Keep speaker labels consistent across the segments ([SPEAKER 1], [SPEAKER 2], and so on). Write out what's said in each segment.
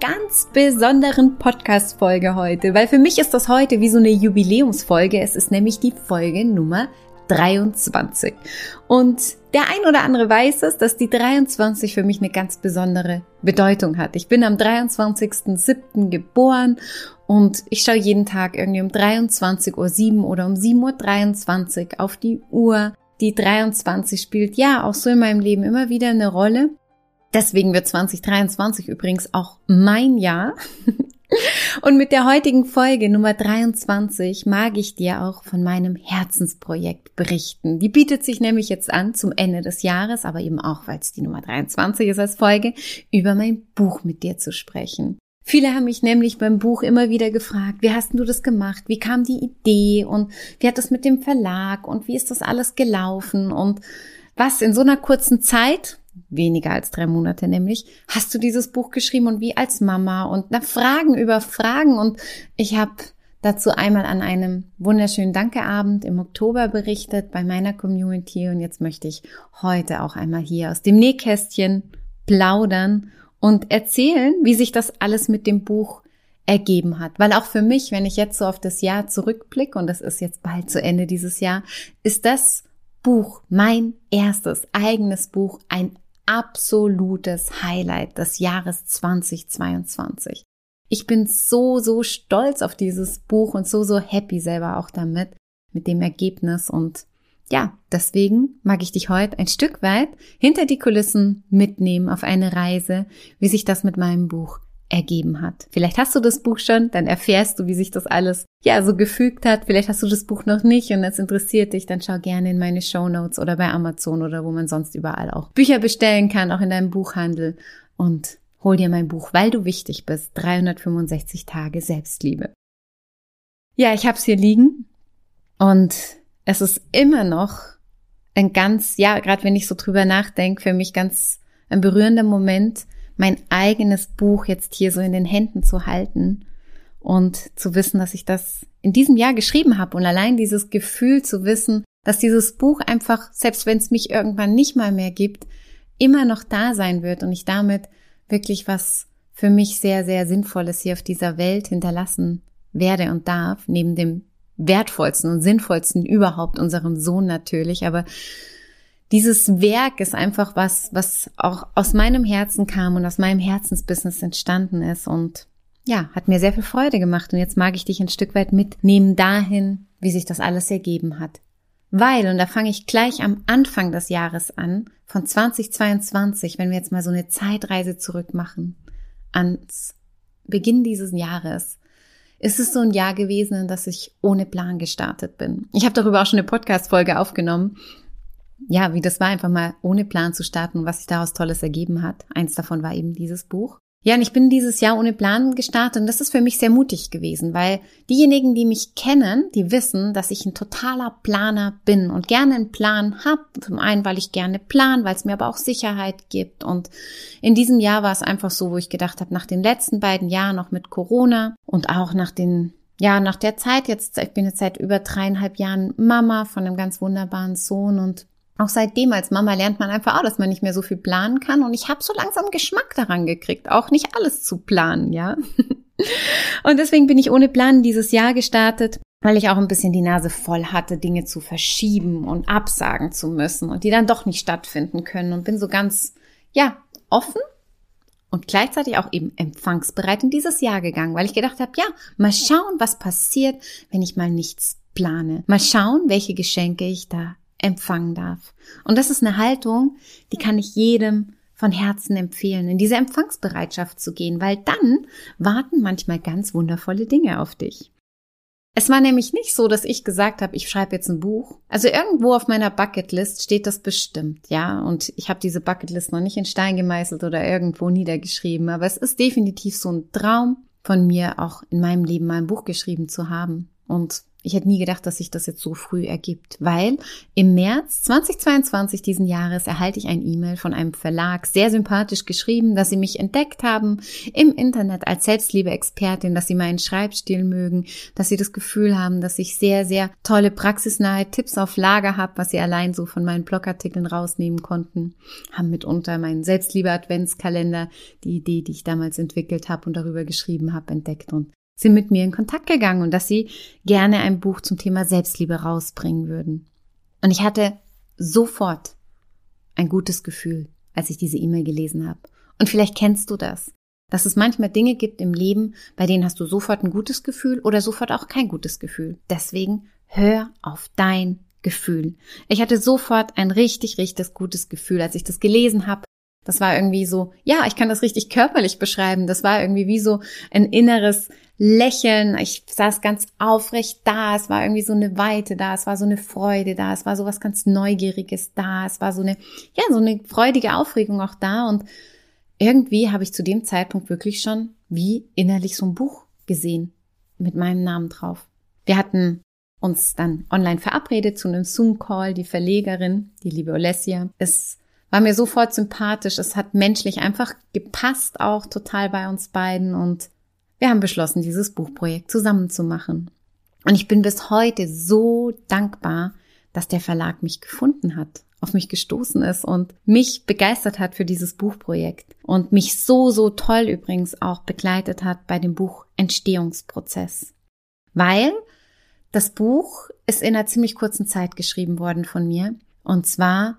[SPEAKER 1] ganz besonderen Podcast-Folge heute, weil für mich ist das heute wie so eine Jubiläumsfolge. Es ist nämlich die Folge Nummer 23. Und der ein oder andere weiß es, dass die 23 für mich eine ganz besondere Bedeutung hat. Ich bin am 23.07. geboren und ich schaue jeden Tag irgendwie um 23.07 Uhr oder um 7.23 Uhr auf die Uhr. Die 23 spielt ja auch so in meinem Leben immer wieder eine Rolle. Deswegen wird 2023 übrigens auch mein Jahr. Und mit der heutigen Folge Nummer 23 mag ich dir auch von meinem Herzensprojekt berichten. Die bietet sich nämlich jetzt an zum Ende des Jahres, aber eben auch, weil es die Nummer 23 ist als Folge, über mein Buch mit dir zu sprechen. Viele haben mich nämlich beim Buch immer wieder gefragt, wie hast du das gemacht? Wie kam die Idee? Und wie hat das mit dem Verlag? Und wie ist das alles gelaufen? Und was in so einer kurzen Zeit, weniger als drei Monate nämlich, hast du dieses Buch geschrieben und wie als Mama? Und nach Fragen über Fragen. Und ich habe dazu einmal an einem wunderschönen Dankeabend im Oktober berichtet bei meiner Community. Und jetzt möchte ich heute auch einmal hier aus dem Nähkästchen plaudern und erzählen, wie sich das alles mit dem Buch ergeben hat. Weil auch für mich, wenn ich jetzt so auf das Jahr zurückblicke, und das ist jetzt bald zu Ende dieses Jahr, ist das Buch, mein erstes eigenes Buch, ein absolutes Highlight des Jahres 2022. Ich bin so, so stolz auf dieses Buch und so, so happy selber auch damit, mit dem Ergebnis und ja, deswegen mag ich dich heute ein Stück weit hinter die Kulissen mitnehmen auf eine Reise, wie sich das mit meinem Buch ergeben hat. Vielleicht hast du das Buch schon, dann erfährst du, wie sich das alles ja so gefügt hat. Vielleicht hast du das Buch noch nicht und es interessiert dich, dann schau gerne in meine Show Notes oder bei Amazon oder wo man sonst überall auch Bücher bestellen kann, auch in deinem Buchhandel und hol dir mein Buch, weil du wichtig bist. 365 Tage Selbstliebe. Ja, ich hab's hier liegen und es ist immer noch ein ganz, ja, gerade wenn ich so drüber nachdenke, für mich ganz ein berührender Moment, mein eigenes Buch jetzt hier so in den Händen zu halten und zu wissen, dass ich das in diesem Jahr geschrieben habe. Und allein dieses Gefühl zu wissen, dass dieses Buch einfach, selbst wenn es mich irgendwann nicht mal mehr gibt, immer noch da sein wird und ich damit wirklich was für mich sehr, sehr Sinnvolles hier auf dieser Welt hinterlassen werde und darf, neben dem wertvollsten und sinnvollsten überhaupt, unserem Sohn natürlich, aber dieses Werk ist einfach was, was auch aus meinem Herzen kam und aus meinem Herzensbusiness entstanden ist und ja, hat mir sehr viel Freude gemacht und jetzt mag ich dich ein Stück weit mitnehmen dahin, wie sich das alles ergeben hat. Weil, und da fange ich gleich am Anfang des Jahres an, von 2022, wenn wir jetzt mal so eine Zeitreise zurück machen, ans Beginn dieses Jahres, ist es so ein Jahr gewesen, in das ich ohne Plan gestartet bin. Ich habe darüber auch schon eine Podcast-Folge aufgenommen ja, wie das war, einfach mal ohne Plan zu starten und was sich daraus Tolles ergeben hat. Eins davon war eben dieses Buch. Ja, und ich bin dieses Jahr ohne Plan gestartet und das ist für mich sehr mutig gewesen, weil diejenigen, die mich kennen, die wissen, dass ich ein totaler Planer bin und gerne einen Plan habe. Zum einen, weil ich gerne plan, weil es mir aber auch Sicherheit gibt. Und in diesem Jahr war es einfach so, wo ich gedacht habe, nach den letzten beiden Jahren noch mit Corona und auch nach den ja, nach der Zeit jetzt, ich bin jetzt seit über dreieinhalb Jahren Mama von einem ganz wunderbaren Sohn und auch seitdem als Mama lernt man einfach auch, dass man nicht mehr so viel planen kann. Und ich habe so langsam Geschmack daran gekriegt, auch nicht alles zu planen, ja. Und deswegen bin ich ohne Plan dieses Jahr gestartet, weil ich auch ein bisschen die Nase voll hatte, Dinge zu verschieben und absagen zu müssen und die dann doch nicht stattfinden können. Und bin so ganz, ja, offen und gleichzeitig auch eben empfangsbereit in dieses Jahr gegangen, weil ich gedacht habe, ja, mal schauen, was passiert, wenn ich mal nichts plane. Mal schauen, welche Geschenke ich da empfangen darf. Und das ist eine Haltung, die kann ich jedem von Herzen empfehlen, in diese Empfangsbereitschaft zu gehen, weil dann warten manchmal ganz wundervolle Dinge auf dich. Es war nämlich nicht so, dass ich gesagt habe, ich schreibe jetzt ein Buch. Also irgendwo auf meiner Bucketlist steht das bestimmt, ja. Und ich habe diese Bucketlist noch nicht in Stein gemeißelt oder irgendwo niedergeschrieben, aber es ist definitiv so ein Traum von mir, auch in meinem Leben mal ein Buch geschrieben zu haben. Und ich hätte nie gedacht, dass sich das jetzt so früh ergibt, weil im März 2022 diesen Jahres erhalte ich ein E-Mail von einem Verlag, sehr sympathisch geschrieben, dass sie mich entdeckt haben im Internet als Selbstliebe-Expertin, dass sie meinen Schreibstil mögen, dass sie das Gefühl haben, dass ich sehr, sehr tolle praxisnahe Tipps auf Lager habe, was sie allein so von meinen Blogartikeln rausnehmen konnten, haben mitunter meinen Selbstliebe-Adventskalender, die Idee, die ich damals entwickelt habe und darüber geschrieben habe, entdeckt und sind mit mir in Kontakt gegangen und dass sie gerne ein Buch zum Thema Selbstliebe rausbringen würden. Und ich hatte sofort ein gutes Gefühl, als ich diese E-Mail gelesen habe. Und vielleicht kennst du das, dass es manchmal Dinge gibt im Leben, bei denen hast du sofort ein gutes Gefühl oder sofort auch kein gutes Gefühl. Deswegen hör auf dein Gefühl. Ich hatte sofort ein richtig, richtig gutes Gefühl, als ich das gelesen habe. Das war irgendwie so, ja, ich kann das richtig körperlich beschreiben. Das war irgendwie wie so ein inneres Lächeln. Ich saß ganz aufrecht da. Es war irgendwie so eine Weite da. Es war so eine Freude da. Es war so was ganz Neugieriges da. Es war so eine, ja, so eine freudige Aufregung auch da. Und irgendwie habe ich zu dem Zeitpunkt wirklich schon wie innerlich so ein Buch gesehen mit meinem Namen drauf. Wir hatten uns dann online verabredet zu einem Zoom-Call. Die Verlegerin, die liebe Olesja, es war mir sofort sympathisch. Es hat menschlich einfach gepasst auch total bei uns beiden und wir haben beschlossen, dieses Buchprojekt zusammen zu machen. Und ich bin bis heute so dankbar, dass der Verlag mich gefunden hat, auf mich gestoßen ist und mich begeistert hat für dieses Buchprojekt und mich so, so toll übrigens auch begleitet hat bei dem Buch Entstehungsprozess. Weil das Buch ist in einer ziemlich kurzen Zeit geschrieben worden von mir und zwar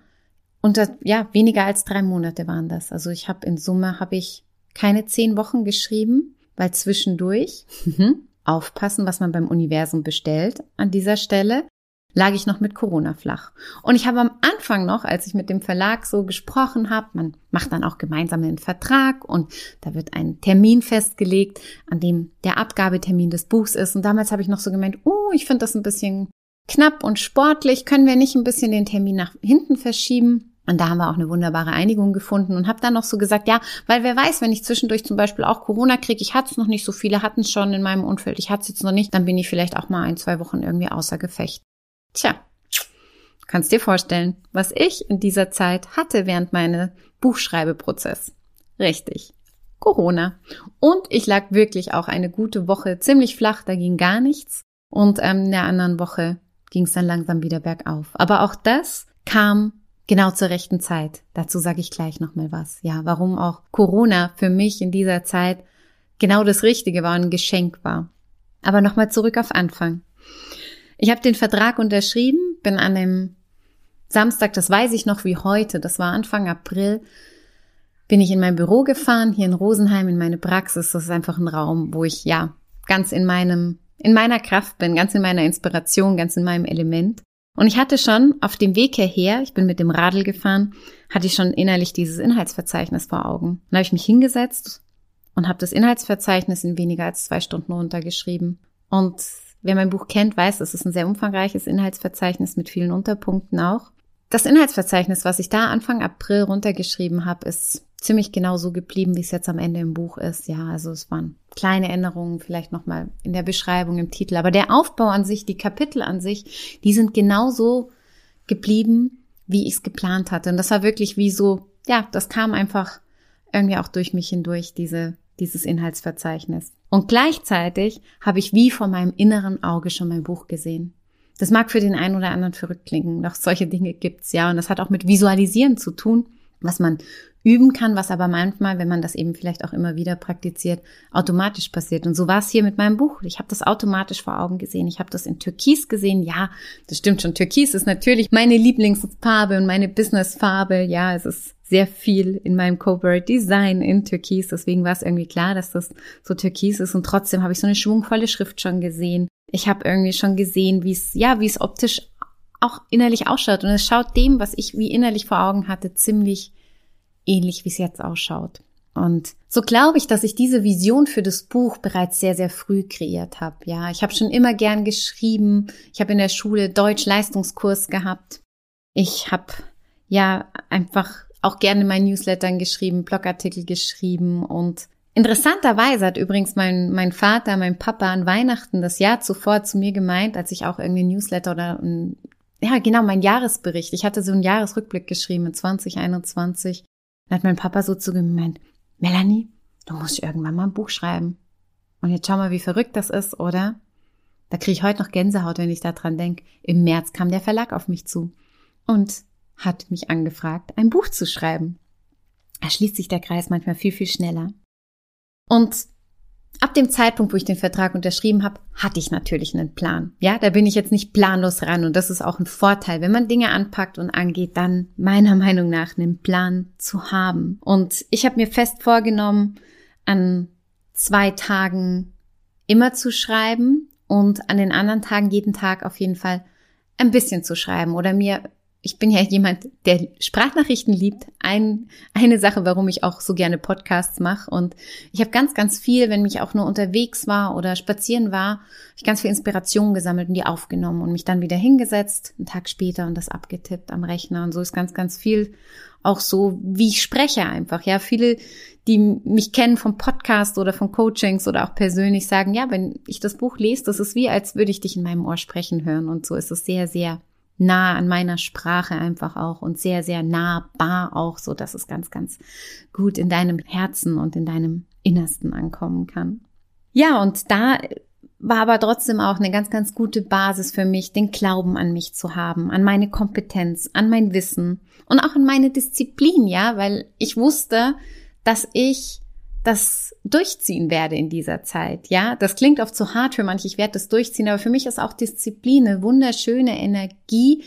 [SPEAKER 1] unter, ja, weniger als drei Monate waren das. Also ich habe in Summe habe ich keine zehn Wochen geschrieben, weil zwischendurch, mhm, aufpassen, was man beim Universum bestellt, an dieser Stelle lag ich noch mit Corona flach. Und ich habe am Anfang noch, als ich mit dem Verlag so gesprochen habe, man macht dann auch gemeinsam einen Vertrag und da wird ein Termin festgelegt, an dem der Abgabetermin des Buchs ist. Und damals habe ich noch so gemeint, oh, ich finde das ein bisschen knapp und sportlich, können wir nicht ein bisschen den Termin nach hinten verschieben? Und da haben wir auch eine wunderbare Einigung gefunden und habe dann noch so gesagt, ja, weil wer weiß, wenn ich zwischendurch zum Beispiel auch Corona kriege, ich hatte es noch nicht, so viele hatten es schon in meinem Umfeld, ich hatte es jetzt noch nicht, dann bin ich vielleicht auch mal ein, zwei Wochen irgendwie außer Gefecht. Tja, kannst dir vorstellen, was ich in dieser Zeit hatte während meines Buchschreibeprozess. Richtig. Corona. Und ich lag wirklich auch eine gute Woche ziemlich flach, da ging gar nichts. Und ähm, in der anderen Woche ging es dann langsam wieder bergauf. Aber auch das kam Genau zur rechten Zeit. Dazu sage ich gleich nochmal was. Ja, warum auch Corona für mich in dieser Zeit genau das Richtige war, ein Geschenk war. Aber nochmal zurück auf Anfang. Ich habe den Vertrag unterschrieben, bin an dem Samstag, das weiß ich noch wie heute, das war Anfang April, bin ich in mein Büro gefahren, hier in Rosenheim, in meine Praxis. Das ist einfach ein Raum, wo ich ja ganz in meinem, in meiner Kraft bin, ganz in meiner Inspiration, ganz in meinem Element. Und ich hatte schon auf dem Weg hierher, ich bin mit dem Radl gefahren, hatte ich schon innerlich dieses Inhaltsverzeichnis vor Augen. Dann habe ich mich hingesetzt und habe das Inhaltsverzeichnis in weniger als zwei Stunden runtergeschrieben. Und wer mein Buch kennt, weiß, es ist ein sehr umfangreiches Inhaltsverzeichnis mit vielen Unterpunkten auch. Das Inhaltsverzeichnis, was ich da Anfang April runtergeschrieben habe, ist ziemlich genau so geblieben, wie es jetzt am Ende im Buch ist. Ja, also es waren kleine Änderungen vielleicht nochmal in der Beschreibung, im Titel. Aber der Aufbau an sich, die Kapitel an sich, die sind genauso geblieben, wie ich es geplant hatte. Und das war wirklich wie so, ja, das kam einfach irgendwie auch durch mich hindurch, diese, dieses Inhaltsverzeichnis. Und gleichzeitig habe ich wie vor meinem inneren Auge schon mein Buch gesehen. Das mag für den einen oder anderen verrückt klingen, doch solche Dinge gibt's ja. Und das hat auch mit Visualisieren zu tun, was man üben kann, was aber manchmal, wenn man das eben vielleicht auch immer wieder praktiziert, automatisch passiert. Und so war es hier mit meinem Buch. Ich habe das automatisch vor Augen gesehen. Ich habe das in Türkis gesehen. Ja, das stimmt schon. Türkis ist natürlich meine Lieblingsfarbe und meine Businessfarbe. Ja, es ist sehr viel in meinem Corporate Design in Türkis. Deswegen war es irgendwie klar, dass das so Türkis ist. Und trotzdem habe ich so eine schwungvolle Schrift schon gesehen. ich habe irgendwie schon gesehen, wie es, ja, wie es optisch auch innerlich ausschaut. Und es schaut dem, was ich wie innerlich vor Augen hatte, ziemlich ähnlich, wie es jetzt ausschaut. Und so glaube ich, dass ich diese Vision für das Buch bereits sehr, sehr früh kreiert habe. Ja, ich habe schon immer gern geschrieben. Ich habe in der Schule Deutsch-Leistungskurs gehabt. Ich habe ja einfach auch gerne in meinen Newslettern geschrieben, Blogartikel geschrieben und Interessanterweise hat übrigens mein, mein Vater, mein Papa an Weihnachten das Jahr zuvor zu mir gemeint, als ich auch irgendwie Newsletter oder ein, ja, genau, mein Jahresbericht. Ich hatte so einen Jahresrückblick geschrieben in 2021. Da hat mein Papa so zu gemeint, Melanie, du musst irgendwann mal ein Buch schreiben. Und jetzt schau mal, wie verrückt das ist, oder? Da kriege ich heute noch Gänsehaut, wenn ich daran denke. Im März kam der Verlag auf mich zu und hat mich angefragt, ein Buch zu schreiben. Da schließt sich der Kreis manchmal viel, viel schneller. Und ab dem Zeitpunkt, wo ich den Vertrag unterschrieben habe, hatte ich natürlich einen Plan. Ja, da bin ich jetzt nicht planlos ran und das ist auch ein Vorteil, wenn man Dinge anpackt und angeht, dann meiner Meinung nach einen Plan zu haben. Und ich habe mir fest vorgenommen, an zwei Tagen immer zu schreiben und an den anderen Tagen jeden Tag auf jeden Fall ein bisschen zu schreiben oder mir ich bin ja jemand, der Sprachnachrichten liebt. Ein, eine Sache, warum ich auch so gerne Podcasts mache. Und ich habe ganz, ganz viel, wenn mich auch nur unterwegs war oder spazieren war, ich ganz viel Inspiration gesammelt und die aufgenommen und mich dann wieder hingesetzt, einen Tag später und das abgetippt am Rechner. Und so ist ganz, ganz viel auch so, wie ich spreche einfach. Ja, viele, die mich kennen vom Podcast oder von Coachings oder auch persönlich sagen, ja, wenn ich das Buch lese, das ist wie, als würde ich dich in meinem Ohr sprechen hören. Und so ist es sehr, sehr nah an meiner Sprache einfach auch und sehr, sehr nahbar auch, so dass es ganz, ganz gut in deinem Herzen und in deinem Innersten ankommen kann. Ja, und da war aber trotzdem auch eine ganz, ganz gute Basis für mich, den Glauben an mich zu haben, an meine Kompetenz, an mein Wissen und auch an meine Disziplin, ja, weil ich wusste, dass ich das durchziehen werde in dieser Zeit. Ja, das klingt oft zu hart für manche. Ich werde das durchziehen, aber für mich ist auch Disziplin eine wunderschöne Energie,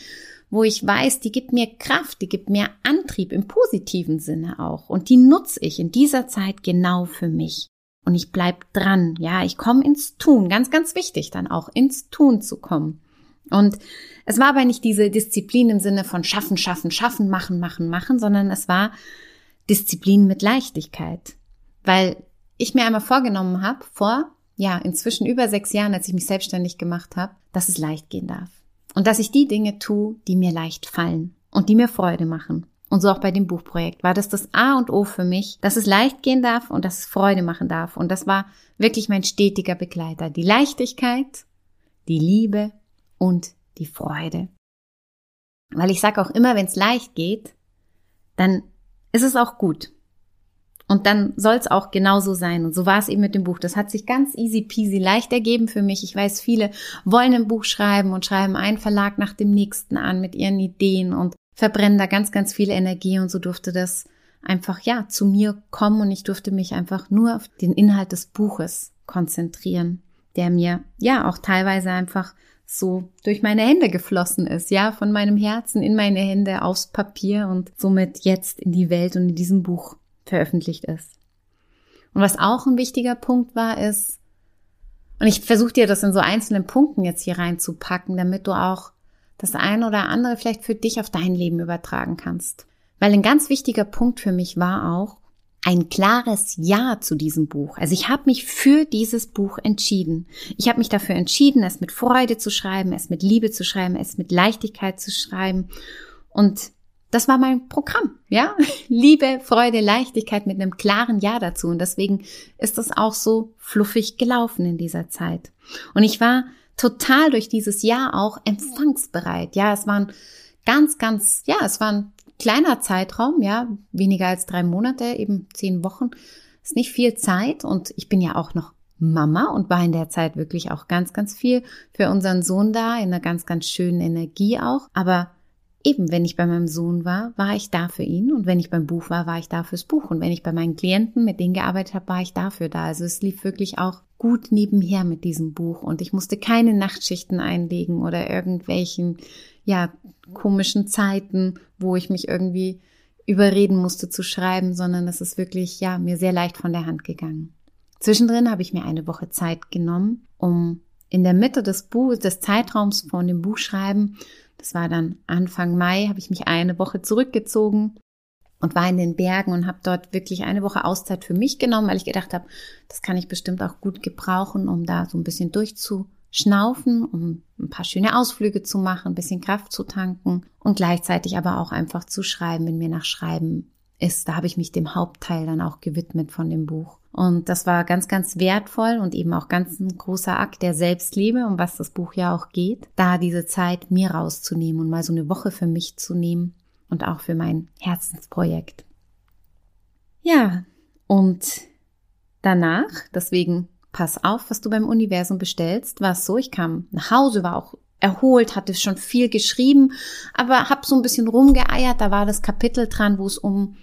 [SPEAKER 1] wo ich weiß, die gibt mir Kraft, die gibt mir Antrieb im positiven Sinne auch. Und die nutze ich in dieser Zeit genau für mich. Und ich bleib dran. Ja, ich komme ins Tun. Ganz, ganz wichtig, dann auch ins Tun zu kommen. Und es war aber nicht diese Disziplin im Sinne von schaffen, schaffen, schaffen, machen, machen, machen, sondern es war Disziplin mit Leichtigkeit. Weil ich mir einmal vorgenommen habe, vor, ja, inzwischen über sechs Jahren, als ich mich selbstständig gemacht habe, dass es leicht gehen darf. Und dass ich die Dinge tue, die mir leicht fallen und die mir Freude machen. Und so auch bei dem Buchprojekt war das das A und O für mich, dass es leicht gehen darf und dass es Freude machen darf. Und das war wirklich mein stetiger Begleiter. Die Leichtigkeit, die Liebe und die Freude. Weil ich sage auch immer, wenn es leicht geht, dann ist es auch gut. Und dann soll es auch genauso sein. Und so war es eben mit dem Buch. Das hat sich ganz easy peasy leicht ergeben für mich. Ich weiß, viele wollen ein Buch schreiben und schreiben einen Verlag nach dem nächsten an mit ihren Ideen und verbrennen da ganz, ganz viel Energie. Und so durfte das einfach, ja, zu mir kommen und ich durfte mich einfach nur auf den Inhalt des Buches konzentrieren, der mir, ja, auch teilweise einfach so durch meine Hände geflossen ist, ja, von meinem Herzen in meine Hände aufs Papier und somit jetzt in die Welt und in diesem Buch veröffentlicht ist. Und was auch ein wichtiger Punkt war, ist, und ich versuche dir das in so einzelnen Punkten jetzt hier reinzupacken, damit du auch das eine oder andere vielleicht für dich auf dein Leben übertragen kannst. Weil ein ganz wichtiger Punkt für mich war auch ein klares Ja zu diesem Buch. Also ich habe mich für dieses Buch entschieden. Ich habe mich dafür entschieden, es mit Freude zu schreiben, es mit Liebe zu schreiben, es mit Leichtigkeit zu schreiben. Und das war mein Programm, ja? Liebe, Freude, Leichtigkeit mit einem klaren Ja dazu. Und deswegen ist das auch so fluffig gelaufen in dieser Zeit. Und ich war total durch dieses Jahr auch empfangsbereit. Ja, es waren ganz, ganz, ja, es war ein kleiner Zeitraum, ja, weniger als drei Monate, eben zehn Wochen. Ist nicht viel Zeit und ich bin ja auch noch Mama und war in der Zeit wirklich auch ganz, ganz viel für unseren Sohn da, in einer ganz, ganz schönen Energie auch. Aber eben, wenn ich bei meinem Sohn war, war ich da für ihn und wenn ich beim Buch war, war ich da fürs Buch und wenn ich bei meinen Klienten, mit denen gearbeitet habe, war ich dafür da. Also es lief wirklich auch gut nebenher mit diesem Buch und ich musste keine Nachtschichten einlegen oder irgendwelchen, ja, komischen Zeiten, wo ich mich irgendwie überreden musste zu schreiben, sondern es ist wirklich, ja, mir sehr leicht von der Hand gegangen. Zwischendrin habe ich mir eine Woche Zeit genommen, um in der Mitte des Buches, des Zeitraums von dem Buchschreiben, das war dann Anfang Mai, habe ich mich eine Woche zurückgezogen und war in den Bergen und habe dort wirklich eine Woche Auszeit für mich genommen, weil ich gedacht habe, das kann ich bestimmt auch gut gebrauchen, um da so ein bisschen durchzuschnaufen, um ein paar schöne Ausflüge zu machen, ein bisschen Kraft zu tanken und gleichzeitig aber auch einfach zu schreiben, wenn mir nach Schreiben ist. Da habe ich mich dem Hauptteil dann auch gewidmet von dem Buch. Und das war ganz, ganz wertvoll und eben auch ganz ein großer Akt der Selbstliebe, um was das Buch ja auch geht, da diese Zeit mir rauszunehmen und mal so eine Woche für mich zu nehmen und auch für mein Herzensprojekt. Ja, und danach, deswegen pass auf, was du beim Universum bestellst, war es so, ich kam nach Hause, war auch erholt, hatte schon viel geschrieben, aber hab so ein bisschen rumgeeiert, da war das Kapitel dran, wo es um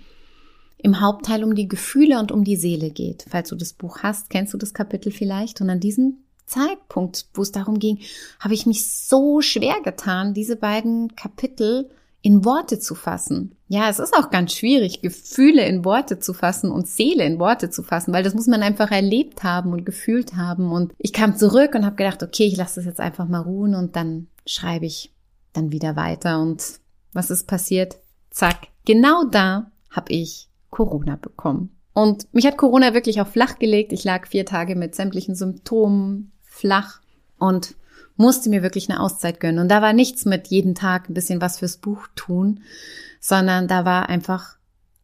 [SPEAKER 1] im Hauptteil um die Gefühle und um die Seele geht. Falls du das Buch hast, kennst du das Kapitel vielleicht und an diesem Zeitpunkt, wo es darum ging, habe ich mich so schwer getan, diese beiden Kapitel in Worte zu fassen. Ja, es ist auch ganz schwierig, Gefühle in Worte zu fassen und Seele in Worte zu fassen, weil das muss man einfach erlebt haben und gefühlt haben. Und ich kam zurück und habe gedacht, okay, ich lasse das jetzt einfach mal ruhen und dann schreibe ich dann wieder weiter. Und was ist passiert? Zack, genau da habe ich Corona bekommen. Und mich hat Corona wirklich auch flach gelegt. Ich lag vier Tage mit sämtlichen Symptomen flach und musste mir wirklich eine Auszeit gönnen. Und da war nichts mit jeden Tag ein bisschen was fürs Buch tun, sondern da war einfach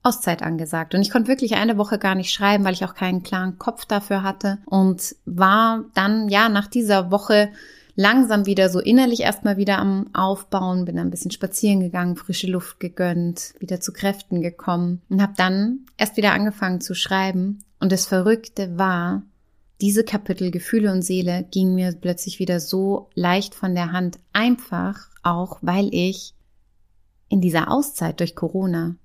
[SPEAKER 1] Auszeit angesagt. Und ich konnte wirklich eine Woche gar nicht schreiben, weil ich auch keinen klaren Kopf dafür hatte und war dann, ja, nach dieser Woche langsam wieder so innerlich erstmal wieder am Aufbauen, bin ein bisschen spazieren gegangen, frische Luft gegönnt, wieder zu Kräften gekommen und habe dann erst wieder angefangen zu schreiben. Und das Verrückte war, diese Kapitel Gefühle und Seele ging mir plötzlich wieder so leicht von der Hand, einfach auch, weil ich in dieser Auszeit durch Corona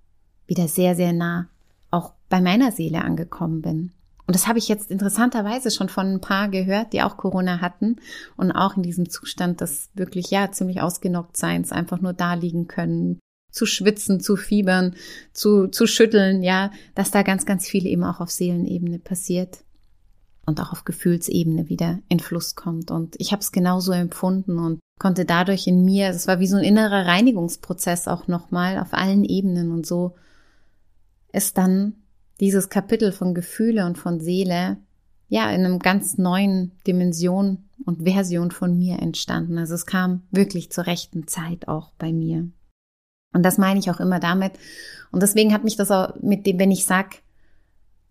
[SPEAKER 1] wieder sehr, sehr nah auch bei meiner Seele angekommen bin. Und das habe ich jetzt interessanterweise schon von ein paar gehört, die auch Corona hatten und auch in diesem Zustand des wirklich, ja, ziemlich ausgenockt Seins einfach nur da liegen können, zu schwitzen, zu fiebern, zu, zu schütteln, ja, dass da ganz, ganz viel eben auch auf Seelenebene passiert und auch auf Gefühlsebene wieder in Fluss kommt. Und ich habe es genauso empfunden und konnte dadurch in mir, es war wie so ein innerer Reinigungsprozess auch nochmal auf allen Ebenen und so ist dann dieses Kapitel von Gefühle und von Seele ja in einem ganz neuen Dimension und Version von mir entstanden. Also es kam wirklich zur rechten Zeit auch bei mir. Und das meine ich auch immer damit. Und deswegen hat mich das auch mit dem, wenn ich sag,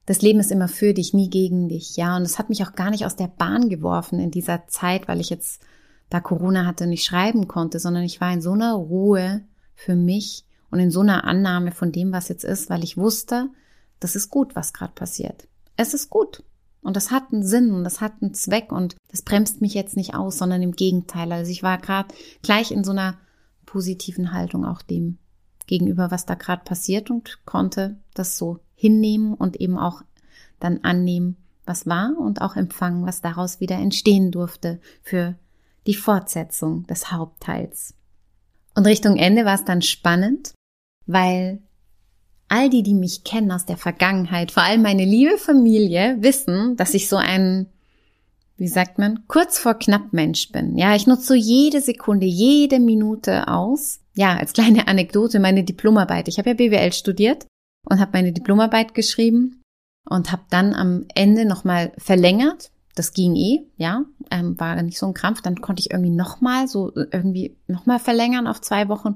[SPEAKER 1] das Leben ist immer für dich, nie gegen dich, ja. Und es hat mich auch gar nicht aus der Bahn geworfen in dieser Zeit, weil ich jetzt da Corona hatte nicht schreiben konnte, sondern ich war in so einer Ruhe für mich und in so einer Annahme von dem, was jetzt ist, weil ich wusste, das ist gut, was gerade passiert. Es ist gut. Und das hat einen Sinn und das hat einen Zweck und das bremst mich jetzt nicht aus, sondern im Gegenteil. Also ich war gerade gleich in so einer positiven Haltung auch dem gegenüber, was da gerade passiert und konnte das so hinnehmen und eben auch dann annehmen, was war und auch empfangen, was daraus wieder entstehen durfte für die Fortsetzung des Hauptteils. Und Richtung Ende war es dann spannend, weil all die, die mich kennen aus der Vergangenheit, vor allem meine liebe Familie, wissen, dass ich so ein, wie sagt man, kurz vor knapp Mensch bin. Ja, ich nutze so jede Sekunde, jede Minute aus. Ja, als kleine Anekdote meine Diplomarbeit. Ich habe ja BWL studiert und habe meine Diplomarbeit geschrieben und habe dann am Ende nochmal verlängert das ging eh, ja, ähm, war nicht so ein Krampf. Dann konnte ich irgendwie nochmal so irgendwie nochmal verlängern auf zwei Wochen.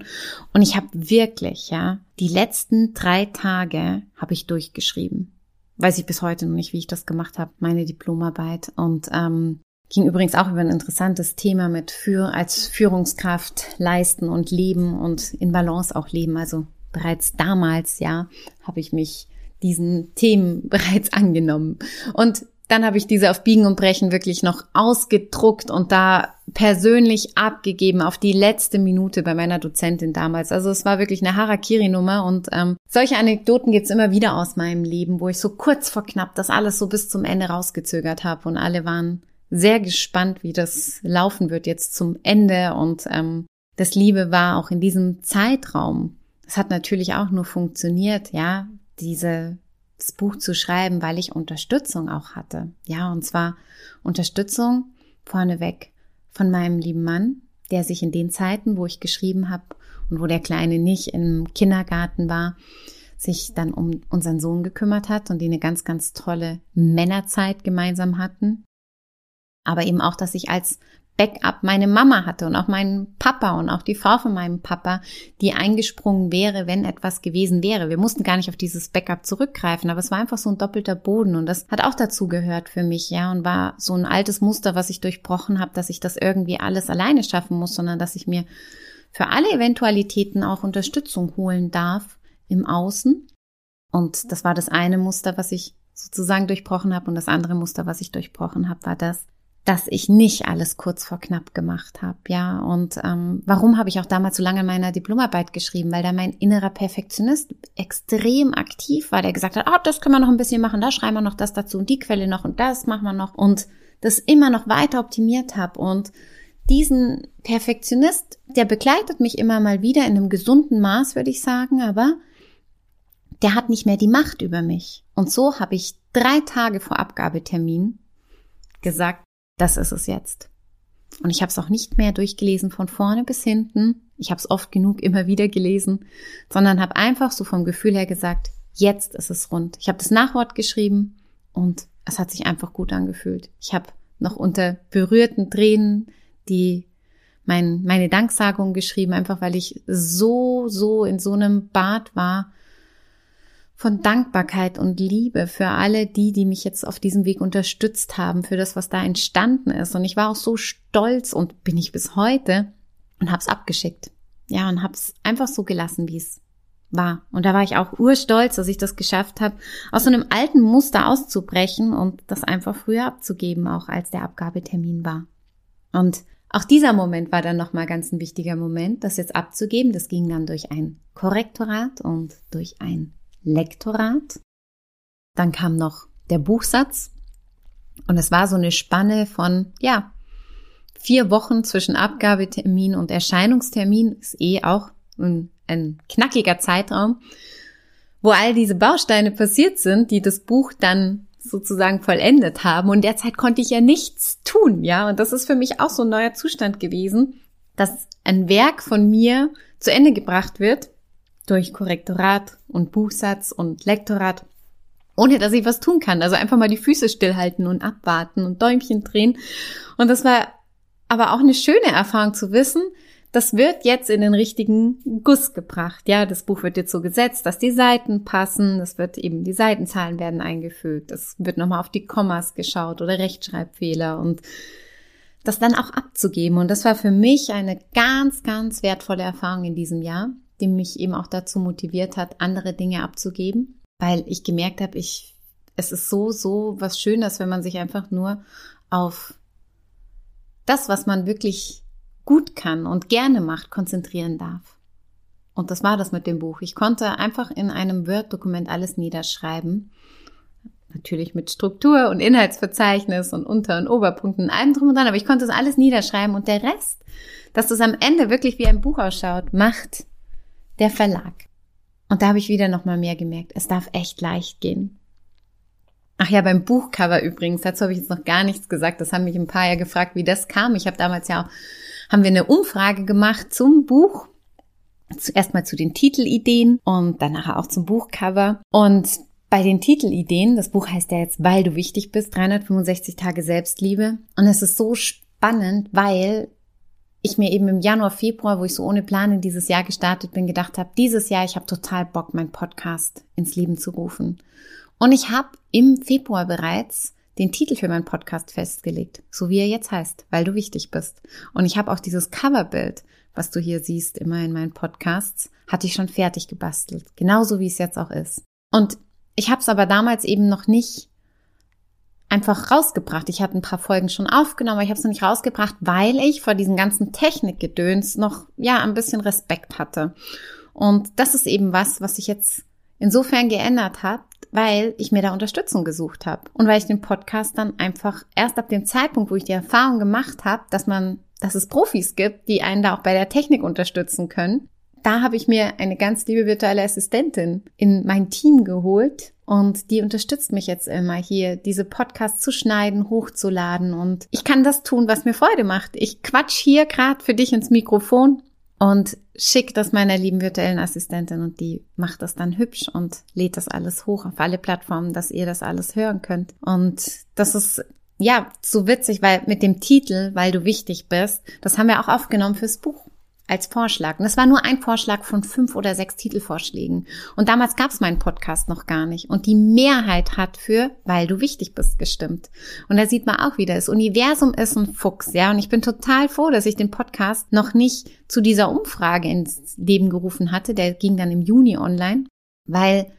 [SPEAKER 1] Und ich habe wirklich, ja, die letzten drei Tage habe ich durchgeschrieben. Weiß ich bis heute noch nicht, wie ich das gemacht habe, meine Diplomarbeit. Und ähm, ging übrigens auch über ein interessantes Thema mit für als Führungskraft leisten und leben und in Balance auch leben. Also bereits damals, ja, habe ich mich diesen Themen bereits angenommen. Und dann habe ich diese auf Biegen und Brechen wirklich noch ausgedruckt und da persönlich abgegeben auf die letzte Minute bei meiner Dozentin damals. Also es war wirklich eine Harakiri-Nummer und ähm, solche Anekdoten gibt's immer wieder aus meinem Leben, wo ich so kurz vor knapp das alles so bis zum Ende rausgezögert habe und alle waren sehr gespannt, wie das laufen wird jetzt zum Ende und ähm, das Liebe war auch in diesem Zeitraum. Es hat natürlich auch nur funktioniert, ja, diese das Buch zu schreiben, weil ich Unterstützung auch hatte. Ja, und zwar Unterstützung vorneweg von meinem lieben Mann, der sich in den Zeiten, wo ich geschrieben habe und wo der Kleine nicht im Kindergarten war, sich dann um unseren Sohn gekümmert hat und die eine ganz, ganz tolle Männerzeit gemeinsam hatten. Aber eben auch, dass ich als Backup meine Mama hatte und auch meinen Papa und auch die Frau von meinem Papa, die eingesprungen wäre, wenn etwas gewesen wäre. Wir mussten gar nicht auf dieses Backup zurückgreifen, aber es war einfach so ein doppelter Boden und das hat auch dazu gehört für mich, ja, und war so ein altes Muster, was ich durchbrochen habe, dass ich das irgendwie alles alleine schaffen muss, sondern dass ich mir für alle Eventualitäten auch Unterstützung holen darf im Außen. Und das war das eine Muster, was ich sozusagen durchbrochen habe und das andere Muster, was ich durchbrochen habe, war das, dass ich nicht alles kurz vor knapp gemacht habe, ja. Und ähm, warum habe ich auch damals so lange in meiner Diplomarbeit geschrieben? Weil da mein innerer Perfektionist extrem aktiv war, der gesagt hat, ah, oh, das können wir noch ein bisschen machen, da schreiben wir noch das dazu und die Quelle noch und das machen wir noch und das immer noch weiter optimiert habe und diesen Perfektionist, der begleitet mich immer mal wieder in einem gesunden Maß, würde ich sagen, aber der hat nicht mehr die Macht über mich. Und so habe ich drei Tage vor Abgabetermin gesagt, das ist es jetzt. Und ich habe es auch nicht mehr durchgelesen von vorne bis hinten. Ich habe es oft genug immer wieder gelesen, sondern habe einfach so vom Gefühl her gesagt, jetzt ist es rund. Ich habe das Nachwort geschrieben und es hat sich einfach gut angefühlt. Ich habe noch unter berührten Tränen die mein, meine Danksagung geschrieben, einfach weil ich so, so in so einem Bad war von Dankbarkeit und Liebe für alle die, die mich jetzt auf diesem Weg unterstützt haben, für das, was da entstanden ist. Und ich war auch so stolz und bin ich bis heute und hab's abgeschickt. Ja, und hab's einfach so gelassen, wie es war. Und da war ich auch urstolz, dass ich das geschafft habe, aus so einem alten Muster auszubrechen und das einfach früher abzugeben, auch als der Abgabetermin war. Und auch dieser Moment war dann nochmal ganz ein wichtiger Moment, das jetzt abzugeben. Das ging dann durch ein Korrektorat und durch ein Lektorat. Dann kam noch der Buchsatz. Und es war so eine Spanne von, ja, vier Wochen zwischen Abgabetermin und Erscheinungstermin. Ist eh auch ein, ein knackiger Zeitraum, wo all diese Bausteine passiert sind, die das Buch dann sozusagen vollendet haben. Und derzeit konnte ich ja nichts tun, ja. Und das ist für mich auch so ein neuer Zustand gewesen, dass ein Werk von mir zu Ende gebracht wird durch Korrektorat und Buchsatz und Lektorat, ohne dass ich was tun kann. Also einfach mal die Füße stillhalten und abwarten und Däumchen drehen. Und das war aber auch eine schöne Erfahrung zu wissen, das wird jetzt in den richtigen Guss gebracht. Ja, das Buch wird jetzt so gesetzt, dass die Seiten passen. Das wird eben, die Seitenzahlen werden eingefügt. Es wird nochmal auf die Kommas geschaut oder Rechtschreibfehler und das dann auch abzugeben. Und das war für mich eine ganz, ganz wertvolle Erfahrung in diesem Jahr, die mich eben auch dazu motiviert hat, andere Dinge abzugeben, weil ich gemerkt habe, ich, es ist so, so was Schönes, wenn man sich einfach nur auf das, was man wirklich gut kann und gerne macht, konzentrieren darf. Und das war das mit dem Buch. Ich konnte einfach in einem Word-Dokument alles niederschreiben. Natürlich mit Struktur und Inhaltsverzeichnis und Unter- und Oberpunkten, allem drum und dran, aber ich konnte das alles niederschreiben und der Rest, dass das am Ende wirklich wie ein Buch ausschaut, macht der Verlag. Und da habe ich wieder nochmal mehr gemerkt, es darf echt leicht gehen. Ach ja, beim Buchcover übrigens, dazu habe ich jetzt noch gar nichts gesagt. Das haben mich ein paar ja gefragt, wie das kam. Ich habe damals ja auch, haben wir eine Umfrage gemacht zum Buch. Zuerst mal zu den Titelideen und dann nachher auch zum Buchcover. Und bei den Titelideen, das Buch heißt ja jetzt, weil du wichtig bist, 365 Tage Selbstliebe. Und es ist so spannend, weil ich mir eben im Januar, Februar, wo ich so ohne Plan in dieses Jahr gestartet bin, gedacht habe, dieses Jahr, ich habe total Bock, meinen Podcast ins Leben zu rufen. Und ich habe im Februar bereits den Titel für meinen Podcast festgelegt, so wie er jetzt heißt, weil du wichtig bist. Und ich habe auch dieses Coverbild, was du hier siehst, immer in meinen Podcasts, hatte ich schon fertig gebastelt, genauso wie es jetzt auch ist. Und ich habe es aber damals eben noch nicht einfach rausgebracht. Ich hatte ein paar Folgen schon aufgenommen, aber ich habe es noch nicht rausgebracht, weil ich vor diesen ganzen Technikgedöns noch ja ein bisschen Respekt hatte. Und das ist eben was, was sich jetzt insofern geändert hat, weil ich mir da Unterstützung gesucht habe und weil ich den Podcast dann einfach erst ab dem Zeitpunkt, wo ich die Erfahrung gemacht habe, dass man, dass es Profis gibt, die einen da auch bei der Technik unterstützen können, da habe ich mir eine ganz liebe virtuelle Assistentin in mein Team geholt und die unterstützt mich jetzt immer hier, diese Podcasts zu schneiden, hochzuladen und ich kann das tun, was mir Freude macht. Ich quatsch hier gerade für dich ins Mikrofon und schick das meiner lieben virtuellen Assistentin und die macht das dann hübsch und lädt das alles hoch auf alle Plattformen, dass ihr das alles hören könnt. Und das ist ja so witzig, weil mit dem Titel, weil du wichtig bist, das haben wir auch aufgenommen fürs Buch als Vorschlag. Und das war nur ein Vorschlag von fünf oder sechs Titelvorschlägen. Und damals gab es meinen Podcast noch gar nicht. Und die Mehrheit hat für, weil du wichtig bist, gestimmt. Und da sieht man auch wieder, das Universum ist ein Fuchs, ja. Und ich bin total froh, dass ich den Podcast noch nicht zu dieser Umfrage ins Leben gerufen hatte. Der ging dann im Juni online, weil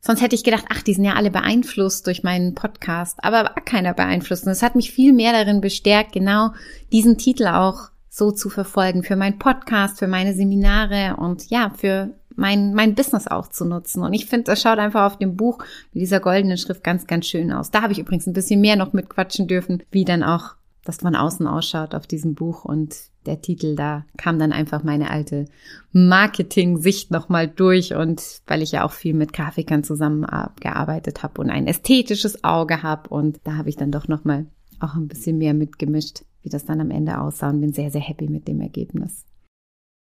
[SPEAKER 1] Sonst hätte ich gedacht, ach, die sind ja alle beeinflusst durch meinen Podcast, aber war keiner beeinflusst. Und es hat mich viel mehr darin bestärkt, genau diesen Titel auch so zu verfolgen, für meinen Podcast, für meine Seminare und ja, für mein, mein Business auch zu nutzen. Und ich finde, das schaut einfach auf dem Buch mit dieser goldenen Schrift ganz, ganz schön aus. Da habe ich übrigens ein bisschen mehr noch mitquatschen dürfen, wie dann auch das von außen ausschaut auf diesem Buch und der Titel, da kam dann einfach meine alte Marketing-Sicht nochmal durch und weil ich ja auch viel mit Grafikern zusammengearbeitet habe und ein ästhetisches Auge habe und da habe ich dann doch nochmal auch ein bisschen mehr mitgemischt wie das dann am Ende aussah und bin sehr, sehr happy mit dem Ergebnis.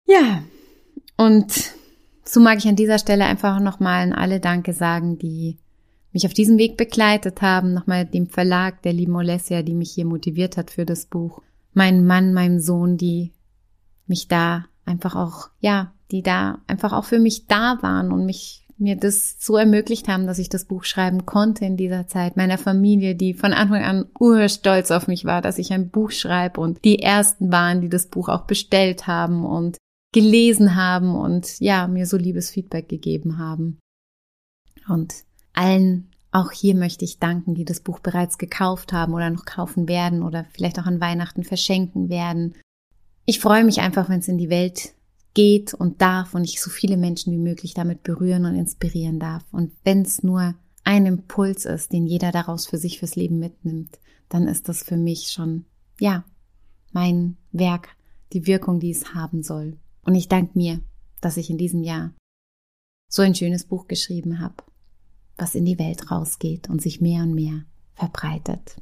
[SPEAKER 1] Ja, und so mag ich an dieser Stelle einfach nochmal an alle Danke sagen, die mich auf diesem Weg begleitet haben. Nochmal dem Verlag, der lieben Olesia, die mich hier motiviert hat für das Buch. Mein Mann, meinem Sohn, die mich da einfach auch, ja, die da einfach auch für mich da waren und mich mir das so ermöglicht haben, dass ich das Buch schreiben konnte in dieser Zeit. Meiner Familie, die von Anfang an urstolz auf mich war, dass ich ein Buch schreibe und die ersten waren, die das Buch auch bestellt haben und gelesen haben und ja, mir so liebes Feedback gegeben haben. Und allen auch hier möchte ich danken, die das Buch bereits gekauft haben oder noch kaufen werden oder vielleicht auch an Weihnachten verschenken werden. Ich freue mich einfach, wenn es in die Welt geht und darf und ich so viele Menschen wie möglich damit berühren und inspirieren darf. Und wenn es nur ein Impuls ist, den jeder daraus für sich fürs Leben mitnimmt, dann ist das für mich schon, ja, mein Werk, die Wirkung, die es haben soll. Und ich danke mir, dass ich in diesem Jahr so ein schönes Buch geschrieben habe, was in die Welt rausgeht und sich mehr und mehr verbreitet.